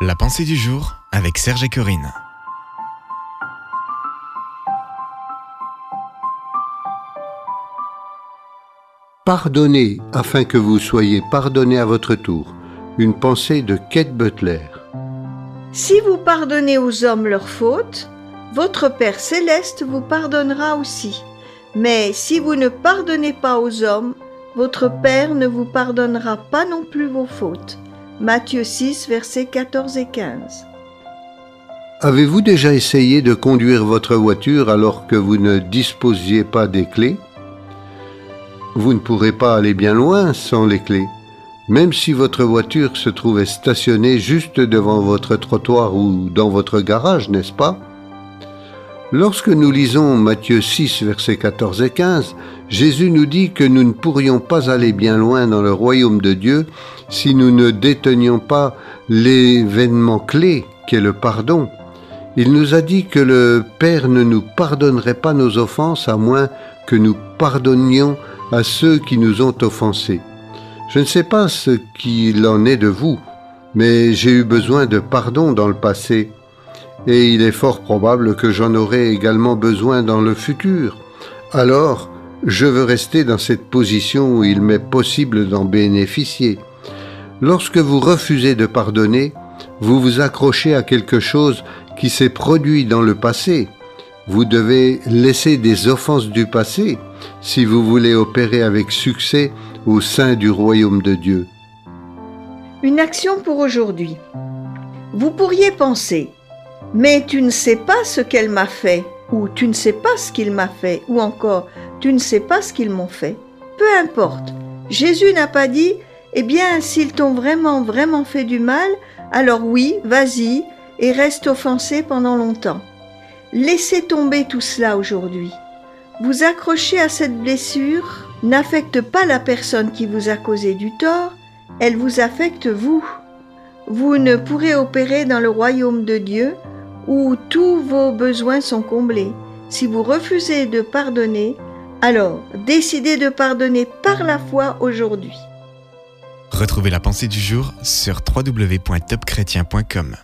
La pensée du jour avec Serge et Corinne. Pardonnez afin que vous soyez pardonnés à votre tour. Une pensée de Kate Butler. Si vous pardonnez aux hommes leurs fautes, votre Père céleste vous pardonnera aussi. Mais si vous ne pardonnez pas aux hommes, votre Père ne vous pardonnera pas non plus vos fautes. Matthieu 6, versets 14 et 15. Avez-vous déjà essayé de conduire votre voiture alors que vous ne disposiez pas des clés? Vous ne pourrez pas aller bien loin sans les clés, même si votre voiture se trouvait stationnée juste devant votre trottoir ou dans votre garage, n'est-ce pas? Lorsque nous lisons Matthieu 6, versets 14 et 15, Jésus nous dit que nous ne pourrions pas aller bien loin dans le royaume de Dieu si nous ne détenions pas l'événement clé qu'est le pardon. Il nous a dit que le Père ne nous pardonnerait pas nos offenses à moins que nous pardonnions à ceux qui nous ont offensés. Je ne sais pas ce qu'il en est de vous, mais j'ai eu besoin de pardon dans le passé et il est fort probable que j'en aurai également besoin dans le futur. Alors, je veux rester dans cette position où il m'est possible d'en bénéficier. Lorsque vous refusez de pardonner, vous vous accrochez à quelque chose qui s'est produit dans le passé. Vous devez laisser des offenses du passé si vous voulez opérer avec succès au sein du royaume de Dieu. Une action pour aujourd'hui. Vous pourriez penser, mais tu ne sais pas ce qu'elle m'a fait, ou tu ne sais pas ce qu'il m'a fait, ou encore tu ne sais pas ce qu'ils m'ont fait. Peu importe. Jésus n'a pas dit, eh bien, s'ils t'ont vraiment, vraiment fait du mal, alors oui, vas-y, et reste offensé pendant longtemps. Laissez tomber tout cela aujourd'hui. Vous accrocher à cette blessure n'affecte pas la personne qui vous a causé du tort, elle vous affecte vous. Vous ne pourrez opérer dans le royaume de Dieu où tous vos besoins sont comblés. Si vous refusez de pardonner, alors décidez de pardonner par la foi aujourd'hui. Retrouvez la pensée du jour sur www.topchrétien.com.